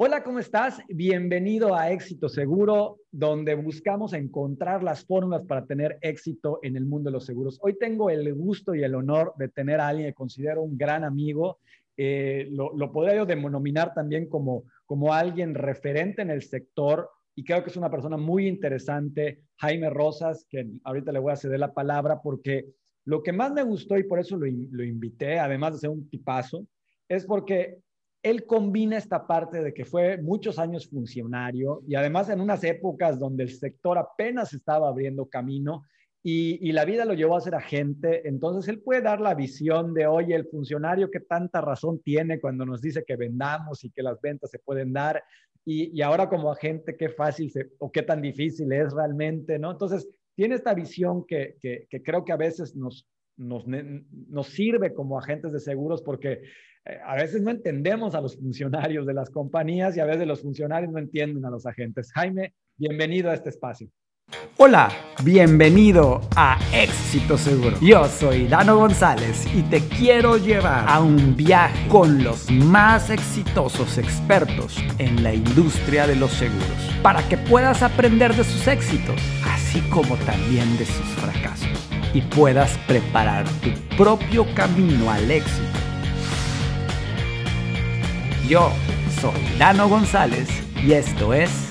Hola, ¿cómo estás? Bienvenido a Éxito Seguro, donde buscamos encontrar las fórmulas para tener éxito en el mundo de los seguros. Hoy tengo el gusto y el honor de tener a alguien que considero un gran amigo. Eh, lo, lo, podría yo denominar también como, como alguien referente en el sector y creo que es una persona muy interesante, Jaime Rosas, que ahorita le voy a ceder la palabra porque lo que más me gustó y por eso lo, lo invité, además de ser un tipazo, es porque él combina esta parte de que fue muchos años funcionario y además en unas épocas donde el sector apenas estaba abriendo camino y, la vida lo llevó a ser agente, entonces él puede dar la visión de, oye, el funcionario que tanta razón tiene cuando nos dice que vendamos y que las ventas se pueden dar y, ahora como agente qué fácil o qué tan difícil es realmente, ¿no? Entonces tiene esta visión que, creo que a veces nos, sirve como agentes de seguros porque a veces no entendemos a los funcionarios de las compañías y a veces los funcionarios no entienden a los agentes. Jaime, bienvenido a este espacio. Hola, bienvenido a Éxito Seguro. Yo soy Dano González y te quiero llevar a un viaje con los más exitosos expertos en la industria de los seguros para que puedas aprender de sus éxitos, así como también de sus fracasos y puedas preparar tu propio camino al éxito. Yo soy Dano González y esto es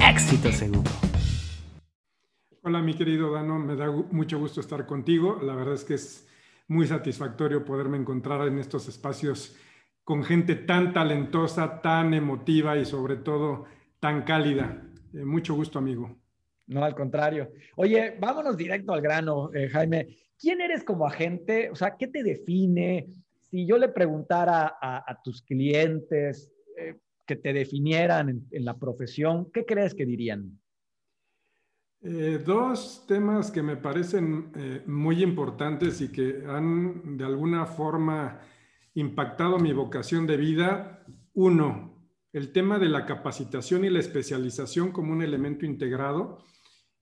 Éxito Seguro. Hola mi querido Dano, me da mucho gusto estar contigo. La verdad es que es muy satisfactorio poderme encontrar en estos espacios con gente tan talentosa, tan emotiva y sobre todo tan cálida. Eh, mucho gusto, amigo. No, al contrario. Oye, vámonos directo al grano, eh, Jaime. ¿Quién eres como agente? O sea, ¿qué te define? Si yo le preguntara a, tus clientes eh, que te definieran en, la profesión, ¿qué crees que dirían? Eh, dos temas que me parecen muy importantes y que han de alguna forma impactado mi vocación de vida. Uno, el tema de la capacitación y la especialización como un elemento integrado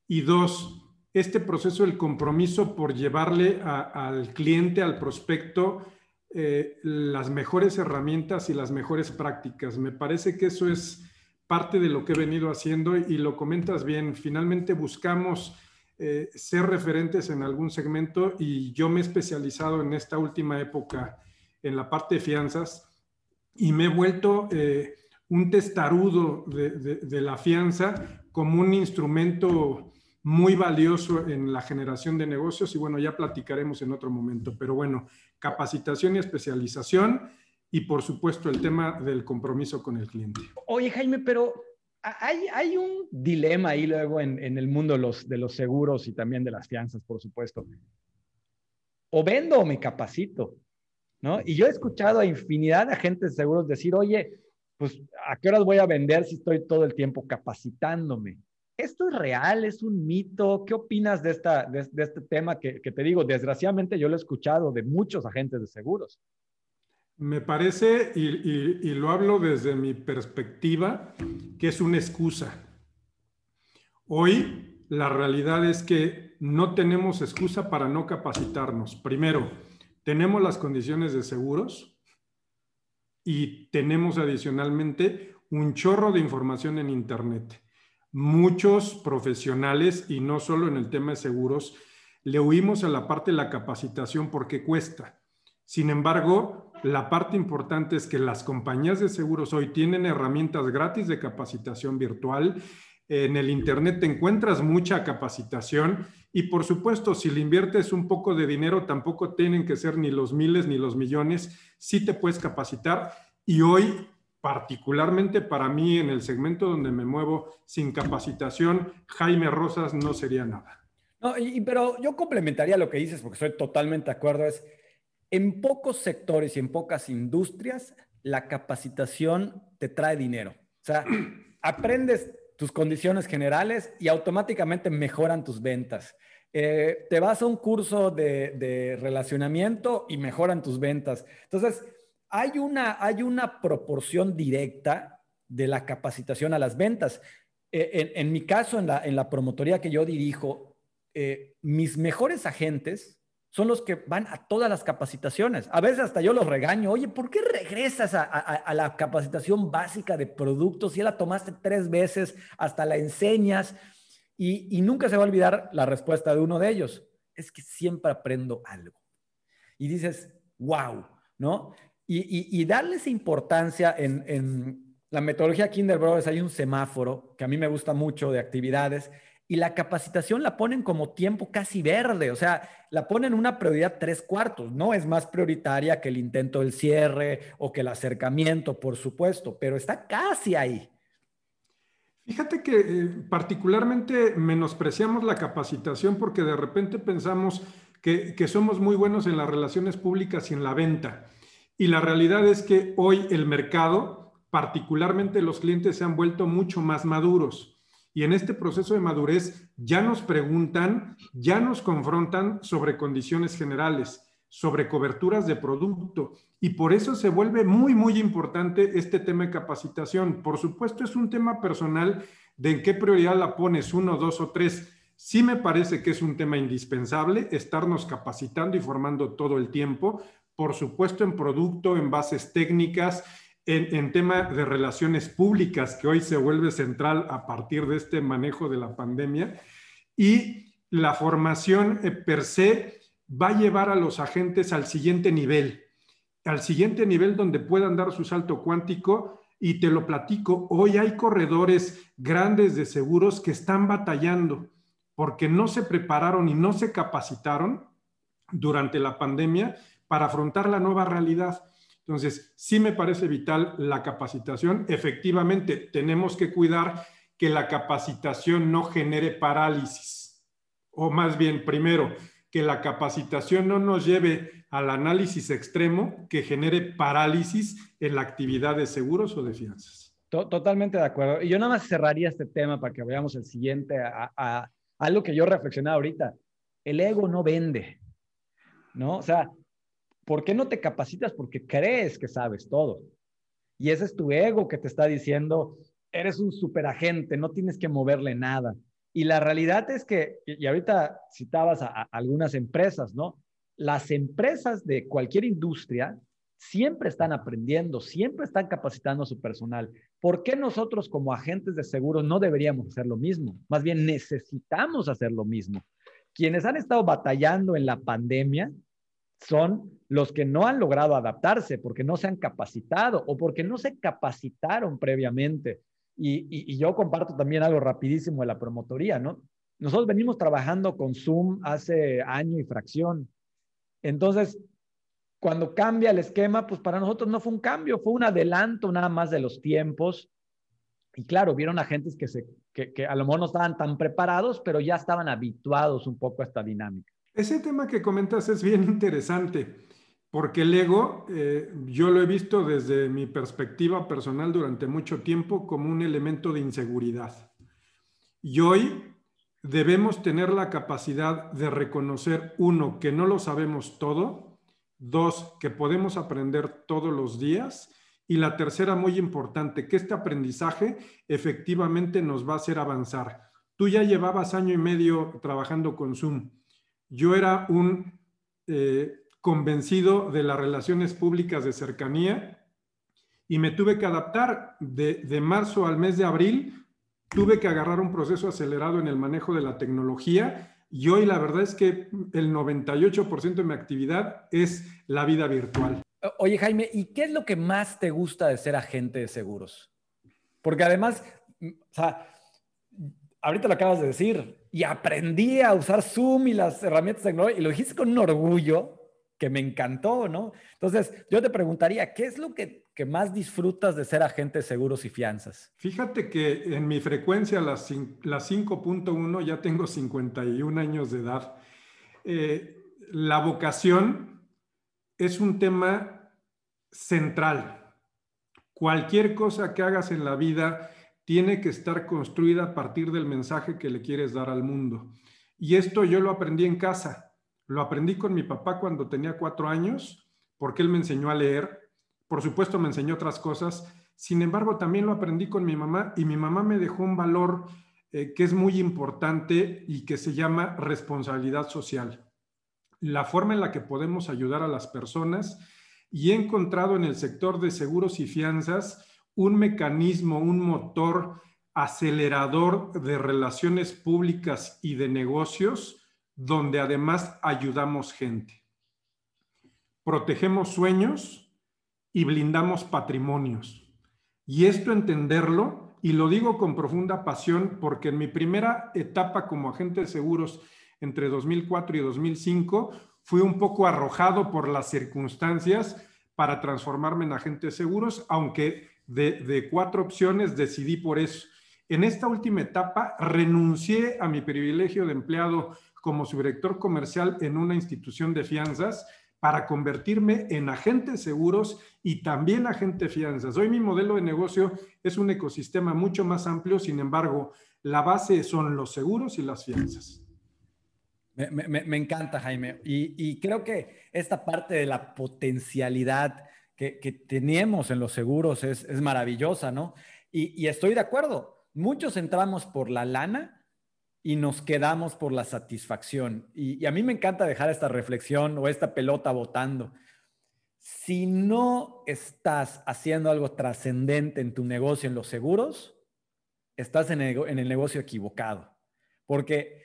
y dos, este proceso del compromiso por llevarle al cliente, al prospecto, eh, las mejores herramientas y las mejores prácticas. Me parece que eso es parte de lo que he venido haciendo y lo comentas bien. Finalmente buscamos eh, ser referentes en algún segmento y yo me he especializado en esta última época en la parte de fianzas y me he vuelto eh, un testarudo de la fianza como un instrumento muy valioso en la generación de negocios y bueno, ya platicaremos en otro momento, pero bueno, capacitación y especialización y por supuesto el tema del compromiso con el cliente. Oye Jaime, pero hay, hay un dilema ahí luego en, en el mundo de los, de los seguros y también de las fianzas, por supuesto. O vendo o me capacito, ¿no? Y yo he escuchado a infinidad de agentes de seguros decir, oye, pues, ¿a qué horas voy a vender si estoy todo el tiempo capacitándome? ¿Esto es real? ¿Es un mito? ¿Qué opinas de, esta, de, este tema que, te digo? Desgraciadamente yo lo he escuchado de muchos agentes de seguros. Me parece, y, lo hablo desde mi perspectiva, que es una excusa. Hoy la realidad es que no tenemos excusa para no capacitarnos. Primero, tenemos las condiciones de seguros y tenemos adicionalmente un chorro de información en Internet muchos profesionales, y no solo en el tema de seguros, le huimos a la parte de la capacitación porque cuesta. Sin embargo, la parte importante es que las compañías de seguros hoy tienen herramientas gratis de capacitación virtual. En el Internet te encuentras mucha capacitación y por supuesto, si le inviertes un poco de dinero, tampoco tienen que ser ni los miles ni los millones, sí te puedes capacitar. Y hoy particularmente para mí en el segmento donde me muevo sin capacitación, Jaime Rosas no sería nada. No, pero yo complementaría lo que dices porque estoy totalmente de acuerdo, es en pocos sectores y en pocas industrias la capacitación te trae dinero. O sea, aprendes tus condiciones generales y automáticamente mejoran tus ventas. Eh, te vas a un curso de, de relacionamiento y mejoran tus ventas. Entonces, hay una, hay una proporción directa de la capacitación a las ventas. E, en, mi caso, en la, en la, promotoría que yo dirijo, eh, mis mejores agentes son los que van a todas las capacitaciones. A veces hasta yo los regaño, oye, ¿por qué regresas a, la capacitación básica de productos? Ya la tomaste tres veces, hasta la enseñas y, nunca se va a olvidar la respuesta de uno de ellos. Es que siempre aprendo algo. Y dices, wow, ¿no? Y, darles importancia en, en la metodología Kinder Brothers hay un semáforo que a mí me gusta mucho de actividades y la capacitación la ponen como tiempo casi verde, o sea, la ponen una prioridad tres cuartos, no es más prioritaria que el intento del cierre o que el acercamiento, por supuesto, pero está casi ahí. Fíjate que eh, particularmente menospreciamos la capacitación porque de repente pensamos que, que somos muy buenos en las relaciones públicas y en la venta. Y la realidad es que hoy el mercado, particularmente los clientes, se han vuelto mucho más maduros y en este proceso de madurez ya nos preguntan, ya nos confrontan sobre condiciones generales, sobre coberturas de producto. Y por eso se vuelve muy, muy importante este tema de capacitación. Por supuesto, es un tema personal de en qué prioridad la pones, uno, dos o tres. Sí me parece que es un tema indispensable estarnos capacitando y formando todo el tiempo, por supuesto en producto, en bases técnicas, en, tema de relaciones públicas, que hoy se vuelve central a partir de este manejo de la pandemia, y la formación eh, per se va a llevar a los agentes al siguiente nivel, al siguiente nivel donde puedan dar su salto cuántico. Y te lo platico, hoy hay corredores grandes de seguros que están batallando porque no se prepararon y no se capacitaron durante la pandemia para afrontar la nueva realidad. Entonces, sí me parece vital la capacitación. Efectivamente, tenemos que cuidar que la capacitación no genere parálisis. O más bien, primero, que la capacitación no nos lleve al análisis extremo que genere parálisis en la actividad de seguros o de fianzas. Totalmente de acuerdo. Y yo nada más cerraría este tema para que veamos el siguiente, a, a algo que yo reflexionaba ahorita. El ego no vende, ¿no? O sea, ¿Por qué no te capacitas? Porque crees que sabes todo. Y ese es tu ego que te está diciendo, eres un superagente, no tienes que moverle nada. Y la realidad es que, y ahorita citabas a, algunas empresas, ¿no? Las empresas de cualquier industria siempre están aprendiendo, siempre están capacitando a su personal. ¿Por qué nosotros como agentes de seguros no deberíamos hacer lo mismo? Más bien necesitamos hacer lo mismo. Quienes han estado batallando en la pandemia son los que no han logrado adaptarse porque no se han capacitado o porque no se capacitaron previamente. Y, yo comparto también algo rapidísimo de la promotoría, ¿no? Nosotros venimos trabajando con Zoom hace año y fracción. Entonces, cuando cambia el esquema, pues para nosotros no fue un cambio, fue un adelanto nada más de los tiempos. Y claro, vieron agentes que, se, que, que a lo mejor no estaban tan preparados, pero ya estaban habituados un poco a esta dinámica. Ese tema que comentas es bien interesante, porque el ego, eh, yo lo he visto desde mi perspectiva personal durante mucho tiempo como un elemento de inseguridad. Y hoy debemos tener la capacidad de reconocer, uno, que no lo sabemos todo, dos, que podemos aprender todos los días, y la tercera, muy importante, que este aprendizaje efectivamente nos va a hacer avanzar. Tú ya llevabas año y medio trabajando con Zoom yo era un eh, convencido de las relaciones públicas de cercanía y me tuve que adaptar de, marzo al mes de abril. Tuve que agarrar un proceso acelerado en el manejo de la tecnología y hoy la verdad es que el 98% de mi actividad es la vida virtual. Oye Jaime, ¿y qué es lo que más te gusta de ser agente de seguros? Porque además, o sea, ahorita lo acabas de decir, y aprendí a usar Zoom y las herramientas tecnológicas, y lo dijiste con un orgullo que me encantó, ¿no? Entonces, yo te preguntaría, ¿qué es lo que, que más disfrutas de ser agente de seguros y fianzas? Fíjate que en mi frecuencia, las, las 5.1, ya tengo 51 años de edad. Eh, la vocación es un tema central. Cualquier cosa que hagas en la vida, tiene que estar construida a partir del mensaje que le quieres dar al mundo. Y esto yo lo aprendí en casa. Lo aprendí con mi papá cuando tenía cuatro años, porque él me enseñó a leer. Por supuesto, me enseñó otras cosas. Sin embargo, también lo aprendí con mi mamá y mi mamá me dejó un valor eh, que es muy importante y que se llama responsabilidad social. la forma en la que podemos ayudar a las personas y he encontrado en el sector de seguros y fianzas un mecanismo, un motor acelerador de relaciones públicas y de negocios donde además ayudamos gente. Protegemos sueños y blindamos patrimonios. Y esto entenderlo, y lo digo con profunda pasión porque en mi primera etapa como agente de seguros entre 2004 y 2005 fui un poco arrojado por las circunstancias para transformarme en agente de seguros, aunque de, cuatro opciones decidí por eso. En esta última etapa renuncié a mi privilegio de empleado como subdirector comercial en una institución de fianzas para convertirme en agente de seguros y también agente de fianzas. Hoy mi modelo de negocio es un ecosistema mucho más amplio, sin embargo, la base son los seguros y las fianzas. Me, encanta, Jaime. Y, creo que esta parte de la potencialidad que, tenemos en los seguros es, maravillosa, ¿no? Y, estoy de acuerdo. Muchos entramos por la lana y nos quedamos por la satisfacción. Y, a mí me encanta dejar esta reflexión o esta pelota botando. Si no estás haciendo algo trascendente en tu negocio en los seguros, estás en el negocio equivocado. Porque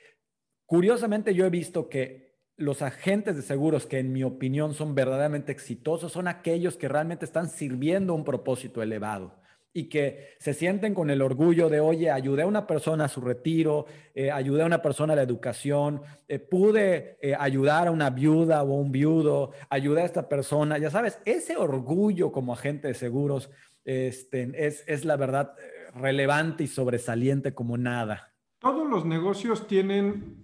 Curiosamente, yo he visto que los agentes de seguros que en mi opinión son verdaderamente exitosos son aquellos que realmente están sirviendo un propósito elevado y que se sienten con el orgullo de, oye, ayudé a una persona a su retiro, eh, ayudé a una persona a la educación, eh, pude eh, ayudar a una viuda o un viudo, ayudé a esta persona, ya sabes, ese orgullo como agente de seguros este, es, es la verdad relevante y sobresaliente como nada. Todos los negocios tienen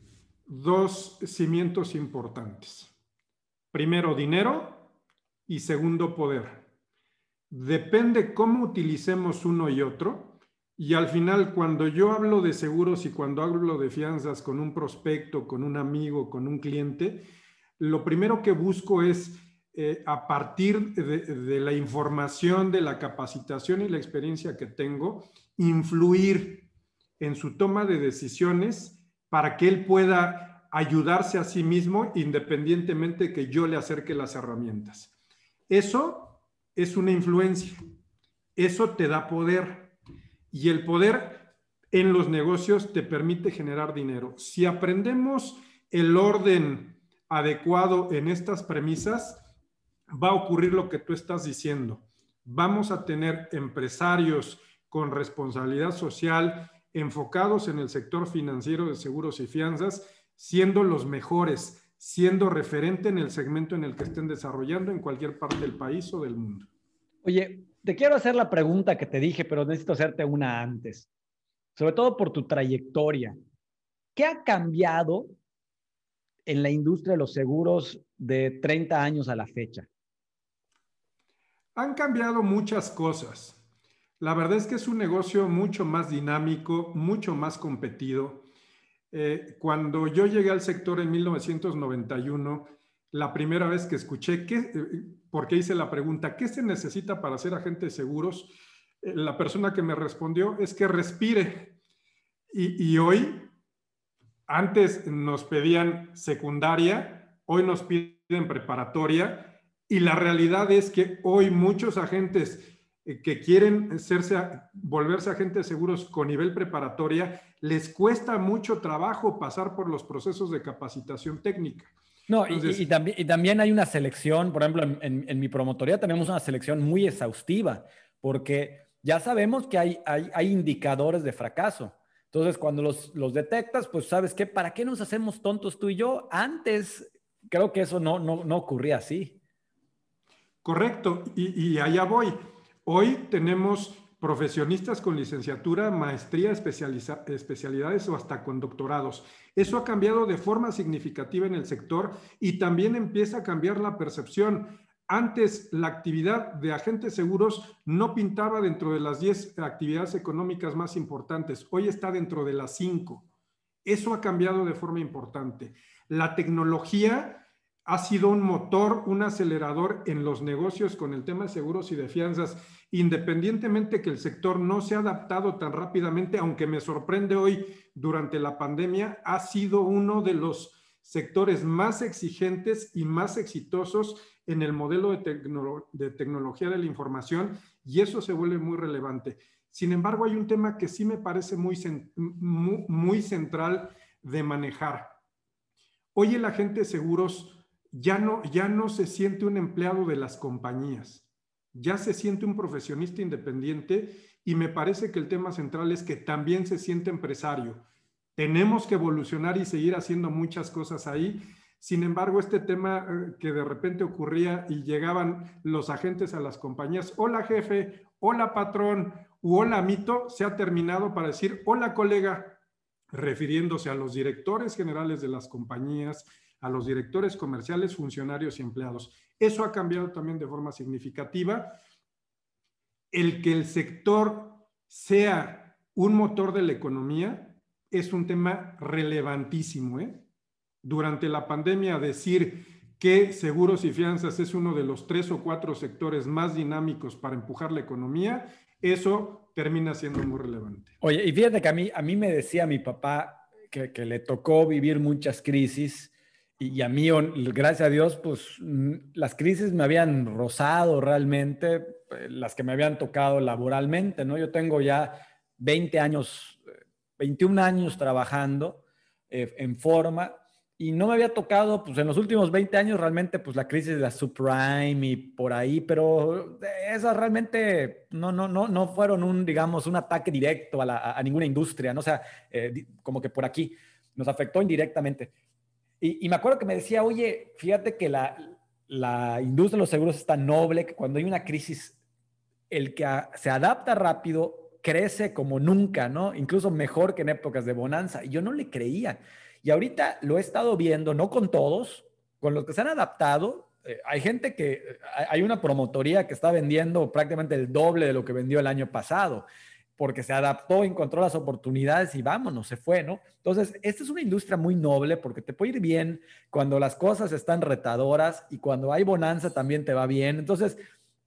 dos cimientos importantes. Primero, dinero y segundo, poder. Depende cómo utilicemos uno y otro. Y al final, cuando yo hablo de seguros y cuando hablo de fianzas con un prospecto, con un amigo, con un cliente, lo primero que busco es, eh, a partir de, de la información, de la capacitación y la experiencia que tengo, influir en su toma de decisiones para que él pueda ayudarse a sí mismo independientemente que yo le acerque las herramientas. Eso es una influencia. Eso te da poder. Y el poder en los negocios te permite generar dinero. Si aprendemos el orden adecuado en estas premisas, va a ocurrir lo que tú estás diciendo. Vamos a tener empresarios con responsabilidad social enfocados en el sector financiero de seguros y fianzas, siendo los mejores, siendo referente en el segmento en el que estén desarrollando en cualquier parte del país o del mundo. Oye, te quiero hacer la pregunta que te dije, pero necesito hacerte una antes, sobre todo por tu trayectoria. ¿Qué ha cambiado en la industria de los seguros de 30 años a la fecha? Han cambiado muchas cosas. La verdad es que es un negocio mucho más dinámico, mucho más competido. Eh, cuando yo llegué al sector en 1991, la primera vez que escuché, qué, eh, porque hice la pregunta, ¿qué se necesita para ser agente de seguros? Eh, la persona que me respondió es que respire. Y, hoy, antes nos pedían secundaria, hoy nos piden preparatoria, y la realidad es que hoy muchos agentes que quieren volverse agentes seguros con nivel preparatoria, les cuesta mucho trabajo pasar por los procesos de capacitación técnica. No, y, también, y, también, hay una selección, por ejemplo, en, mi promotoría tenemos una selección muy exhaustiva, porque ya sabemos que hay, hay, indicadores de fracaso. Entonces, cuando los, los, detectas, pues sabes que, ¿para qué nos hacemos tontos tú y yo? Antes, creo que eso no, no, no ocurría así. Correcto, y, y allá voy. Hoy tenemos profesionistas con licenciatura, maestría, especialidades o hasta con doctorados. Eso ha cambiado de forma significativa en el sector y también empieza a cambiar la percepción. Antes la actividad de agentes seguros no pintaba dentro de las 10 actividades económicas más importantes. Hoy está dentro de las 5. Eso ha cambiado de forma importante. La tecnología ha sido un motor, un acelerador en los negocios con el tema de seguros y de fianzas, independientemente que el sector no se ha adaptado tan rápidamente, aunque me sorprende hoy durante la pandemia, ha sido uno de los sectores más exigentes y más exitosos en el modelo de, tecnología de la información y eso se vuelve muy relevante. Sin embargo, hay un tema que sí me parece muy, muy, central de manejar. Hoy el agente de seguros ya no, ya no se siente un empleado de las compañías, ya se siente un profesionista independiente y me parece que el tema central es que también se siente empresario. Tenemos que evolucionar y seguir haciendo muchas cosas ahí. Sin embargo, este tema eh, que de repente ocurría y llegaban los agentes a las compañías, hola jefe, hola patrón, u hola mito, se ha terminado para decir hola colega, refiriéndose a los directores generales de las compañías, a los directores comerciales, funcionarios y empleados. Eso ha cambiado también de forma significativa. El que el sector sea un motor de la economía es un tema relevantísimo. ¿eh? Durante la pandemia, decir que seguros y fianzas es uno de los tres o cuatro sectores más dinámicos para empujar la economía, eso termina siendo muy relevante. Oye, y fíjate que a mí, a mí me decía mi papá que, que le tocó vivir muchas crisis y, a mí, gracias a Dios, pues mm, las crisis me habían rozado realmente, eh, las que me habían tocado laboralmente, ¿no? Yo tengo ya 20 años, 21 años trabajando eh, en forma y no me había tocado, pues en los últimos 20 años realmente, pues la crisis de la subprime y por ahí, pero esas realmente no, no, no, no fueron un, digamos, un ataque directo a, ninguna industria, ¿no? O sea, eh, como que por aquí nos afectó indirectamente. Y, me acuerdo que me decía, oye, fíjate que la, la industria de los seguros es tan noble que cuando hay una crisis, el que se adapta rápido crece como nunca, ¿no? Incluso mejor que en épocas de bonanza. Y yo no le creía. Y ahorita lo he estado viendo, no con todos, con los que se han adaptado. Eh, hay gente que, hay una promotoría que está vendiendo prácticamente el doble de lo que vendió el año pasado porque se adaptó, encontró las oportunidades y vámonos, se fue, ¿no? Entonces, esta es una industria muy noble porque te puede ir bien cuando las cosas están retadoras y cuando hay bonanza también te va bien. Entonces,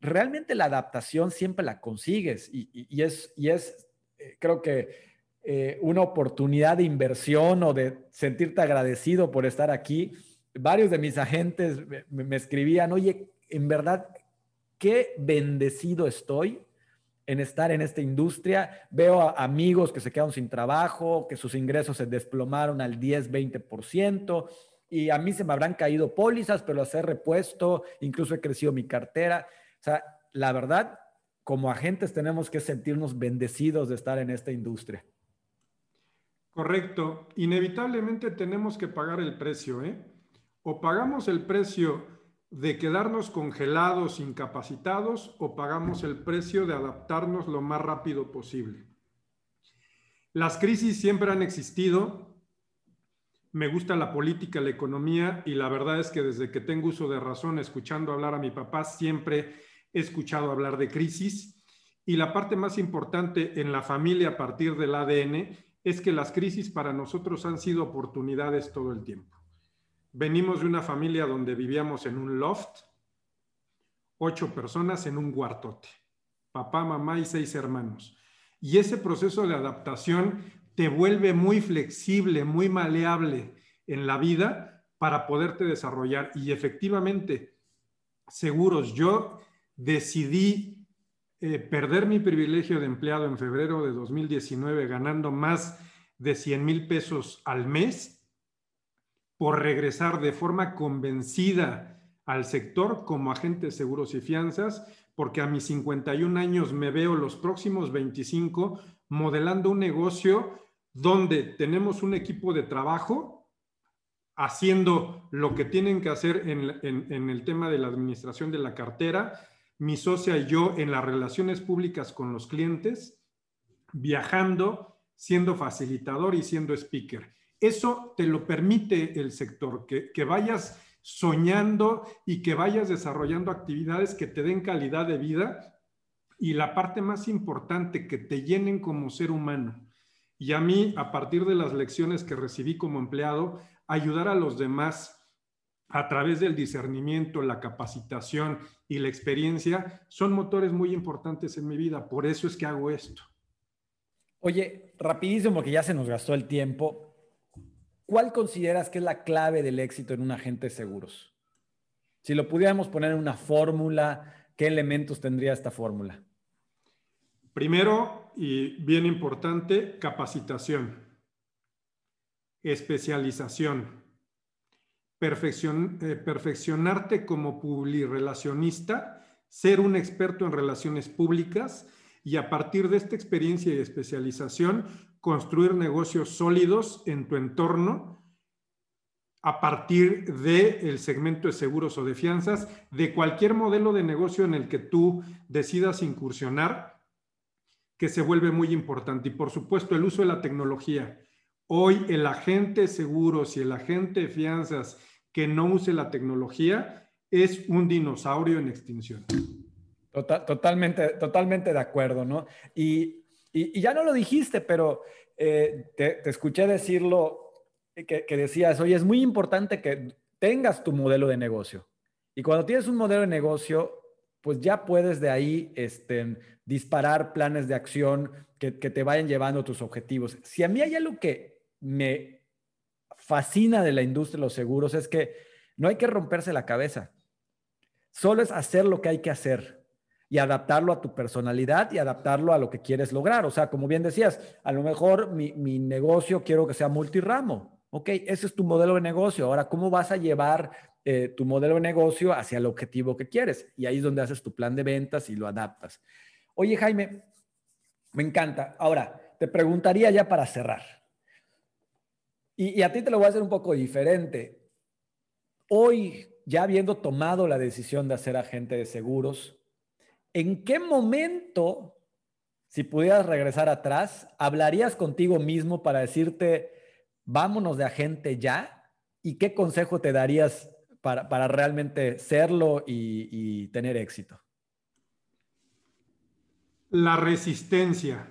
realmente la adaptación siempre la consigues y, es, y es eh, creo que eh, una oportunidad de inversión o de sentirte agradecido por estar aquí. Varios de mis agentes me escribían, oye, en verdad, qué bendecido estoy en estar en esta industria. Veo a amigos que se quedaron sin trabajo, que sus ingresos se desplomaron al 10, 20%, y a mí se me habrán caído pólizas, pero he repuesto, incluso he crecido mi cartera. O sea, la verdad, como agentes tenemos que sentirnos bendecidos de estar en esta industria. Correcto. Inevitablemente tenemos que pagar el precio, ¿eh? O pagamos el precio de quedarnos congelados, incapacitados, o pagamos el precio de adaptarnos lo más rápido posible. Las crisis siempre han existido. Me gusta la política, la economía, y la verdad es que desde que tengo uso de razón, escuchando hablar a mi papá, siempre he escuchado hablar de crisis. Y la parte más importante en la familia a partir del ADN es que las crisis para nosotros han sido oportunidades todo el tiempo. Venimos de una familia donde vivíamos en un loft, ocho personas en un cuartote, papá, mamá y seis hermanos. Y ese proceso de adaptación te vuelve muy flexible, muy maleable en la vida para poderte desarrollar. Y efectivamente, seguros, yo decidí eh, perder mi privilegio de empleado en febrero de 2019 ganando más de 100 mil pesos al mes por regresar de forma convencida al sector como agente de seguros y fianzas, porque a mis 51 años me veo los próximos 25 modelando un negocio donde tenemos un equipo de trabajo haciendo lo que tienen que hacer en, el tema de la administración de la cartera, mi socia y yo en las relaciones públicas con los clientes, viajando, siendo facilitador y siendo speaker. Eso te lo permite el sector, que, vayas soñando y que vayas desarrollando actividades que te den calidad de vida y la parte más importante, que te llenen como ser humano. Y a mí, a partir de las lecciones que recibí como empleado, ayudar a los demás a través del discernimiento, la capacitación y la experiencia son motores muy importantes en mi vida. Por eso es que hago esto. Oye, rapidísimo, que ya se nos gastó el tiempo ¿cuál consideras que es la clave del éxito en un agente de seguros? Si lo pudiéramos poner en una fórmula, ¿qué elementos tendría esta fórmula? Primero, y bien importante, capacitación, especialización, eh, perfeccionarte como publirelacionista, ser un experto en relaciones públicas y a partir de esta experiencia y especialización, construir negocios sólidos en tu entorno a partir del segmento de seguros o de fianzas, de cualquier modelo de negocio en el que tú decidas incursionar, que se vuelve muy importante. Y por supuesto, el uso de la tecnología. Hoy el agente de seguros y el agente de fianzas que no use la tecnología es un dinosaurio en extinción. Totalmente, totalmente de acuerdo, ¿no? Y, ya no lo dijiste, pero eh, te, escuché decirlo, que, que, decías, oye, es muy importante que tengas tu modelo de negocio. Y cuando tienes un modelo de negocio, pues ya puedes de ahí este, disparar planes de acción que, te vayan llevando tus objetivos. Si a mí hay algo que me fascina de la industria de los seguros es que no hay que romperse la cabeza. Solo es hacer lo que hay que hacer y adaptarlo a tu personalidad y adaptarlo a lo que quieres lograr. O sea, como bien decías, a lo mejor mi, negocio quiero que sea multiramo. Ok, ese es tu modelo de negocio. Ahora, ¿cómo vas a llevar eh, tu modelo de negocio hacia el objetivo que quieres? Y ahí es donde haces tu plan de ventas y lo adaptas. Oye, Jaime, me encanta. Ahora, te preguntaría ya para cerrar. Y, y a ti te lo voy a hacer un poco diferente. Hoy, ya habiendo tomado la decisión de hacer agente de seguros, ¿en qué momento, si pudieras regresar atrás, hablarías contigo mismo para decirte, vámonos de agente ya? ¿Y qué consejo te darías para, realmente serlo y, tener éxito? La resistencia.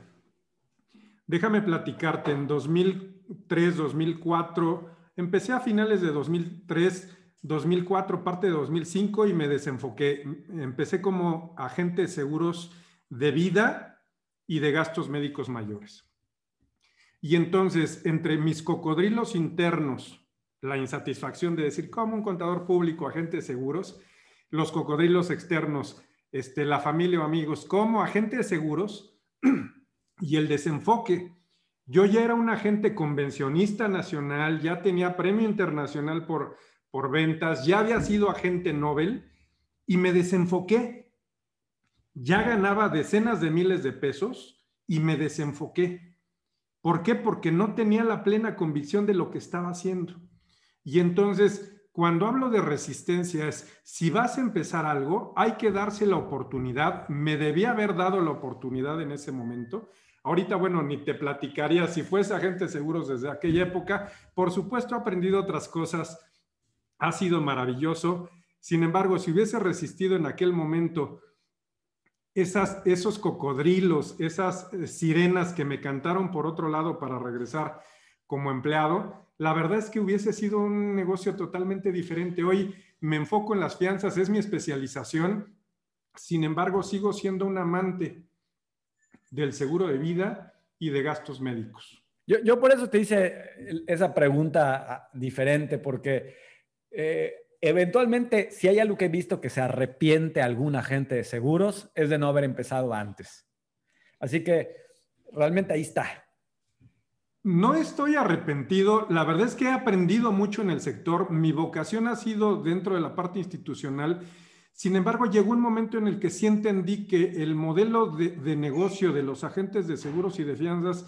Déjame platicarte, en 2003, 2004, empecé a finales de 2003 2004, parte de 2005 y me desenfoqué. Empecé como agente de seguros de vida y de gastos médicos mayores. Y entonces, entre mis cocodrilos internos, la insatisfacción de decir, como un contador público, agente de seguros, los cocodrilos externos, este, la familia o amigos, como agente de seguros, y el desenfoque. Yo ya era un agente convencionista nacional, ya tenía premio internacional por por ventas, ya había sido agente Nobel y me desenfoqué. Ya ganaba decenas de miles de pesos y me desenfoqué. ¿Por qué? Porque no tenía la plena convicción de lo que estaba haciendo. Y entonces, cuando hablo de resistencia es, si vas a empezar algo, hay que darse la oportunidad. Me debía haber dado la oportunidad en ese momento. Ahorita, bueno, ni te platicaría si fuese agente seguros desde aquella época. Por supuesto, he aprendido otras cosas ha sido maravilloso. Sin embargo, si hubiese resistido en aquel momento esas, esos cocodrilos, esas eh, sirenas que me cantaron por otro lado para regresar como empleado, la verdad es que hubiese sido un negocio totalmente diferente. Hoy me enfoco en las fianzas, es mi especialización. Sin embargo, sigo siendo un amante del seguro de vida y de gastos médicos. Yo, yo por eso te hice esa pregunta ah, diferente, porque eh, eventualmente, si hay algo que he visto que se arrepiente algún agente de seguros, es de no haber empezado antes. Así que realmente ahí está. No estoy arrepentido. La verdad es que he aprendido mucho en el sector. Mi vocación ha sido dentro de la parte institucional. Sin embargo, llegó un momento en el que sí entendí que el modelo de, de negocio de los agentes de seguros y de fianzas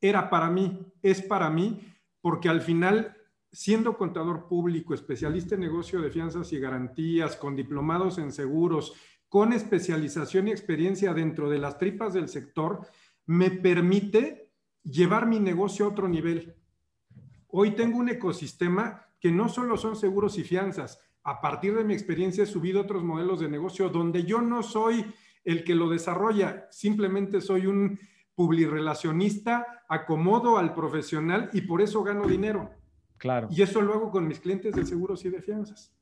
era para mí, es para mí, porque al final siendo contador público, especialista en negocio de fianzas y garantías, con diplomados en seguros, con especialización y experiencia dentro de las tripas del sector, me permite llevar mi negocio a otro nivel. Hoy tengo un ecosistema que no solo son seguros y fianzas, a partir de mi experiencia he subido otros modelos de negocio donde yo no soy el que lo desarrolla, simplemente soy un publirelacionista, acomodo al profesional y por eso gano dinero. Claro. Y eso lo hago con mis clientes de seguros y de fianzas.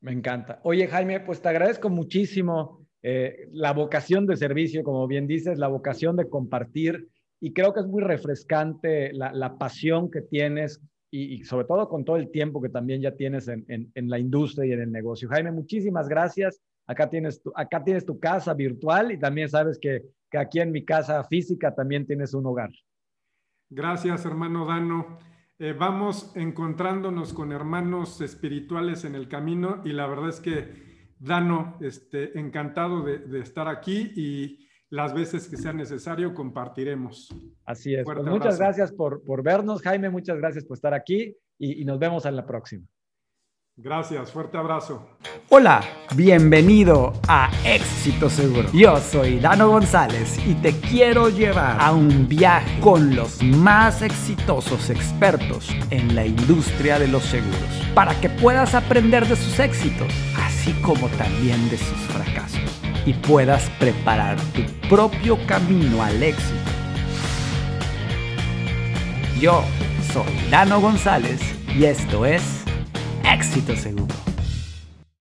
Me encanta. Oye, Jaime, pues te agradezco muchísimo eh, la vocación de servicio, como bien dices, la vocación de compartir. Y creo que es muy refrescante la, pasión que tienes y, sobre todo con todo el tiempo que también ya tienes en, en, la industria y en el negocio. Jaime, muchísimas gracias. Acá tienes, tu, acá tienes tu casa virtual y también sabes que, que aquí en mi casa física también tienes un hogar. Gracias, hermano Dano. Eh, vamos encontrándonos con hermanos espirituales en el camino y la verdad es que Dano, este, encantado de, estar aquí y las veces que sea necesario compartiremos. Así es. Pues muchas gracias por, por, vernos, Jaime, muchas gracias por estar aquí y nos vemos en la próxima. Gracias, fuerte abrazo. Hola, bienvenido a Éxito Seguro. Yo soy Dano González y te quiero llevar a un viaje con los más exitosos expertos en la industria de los seguros para que puedas aprender de sus éxitos, así como también de sus fracasos y puedas preparar tu propio camino al éxito. Yo soy Dano González y esto es éxito seguro.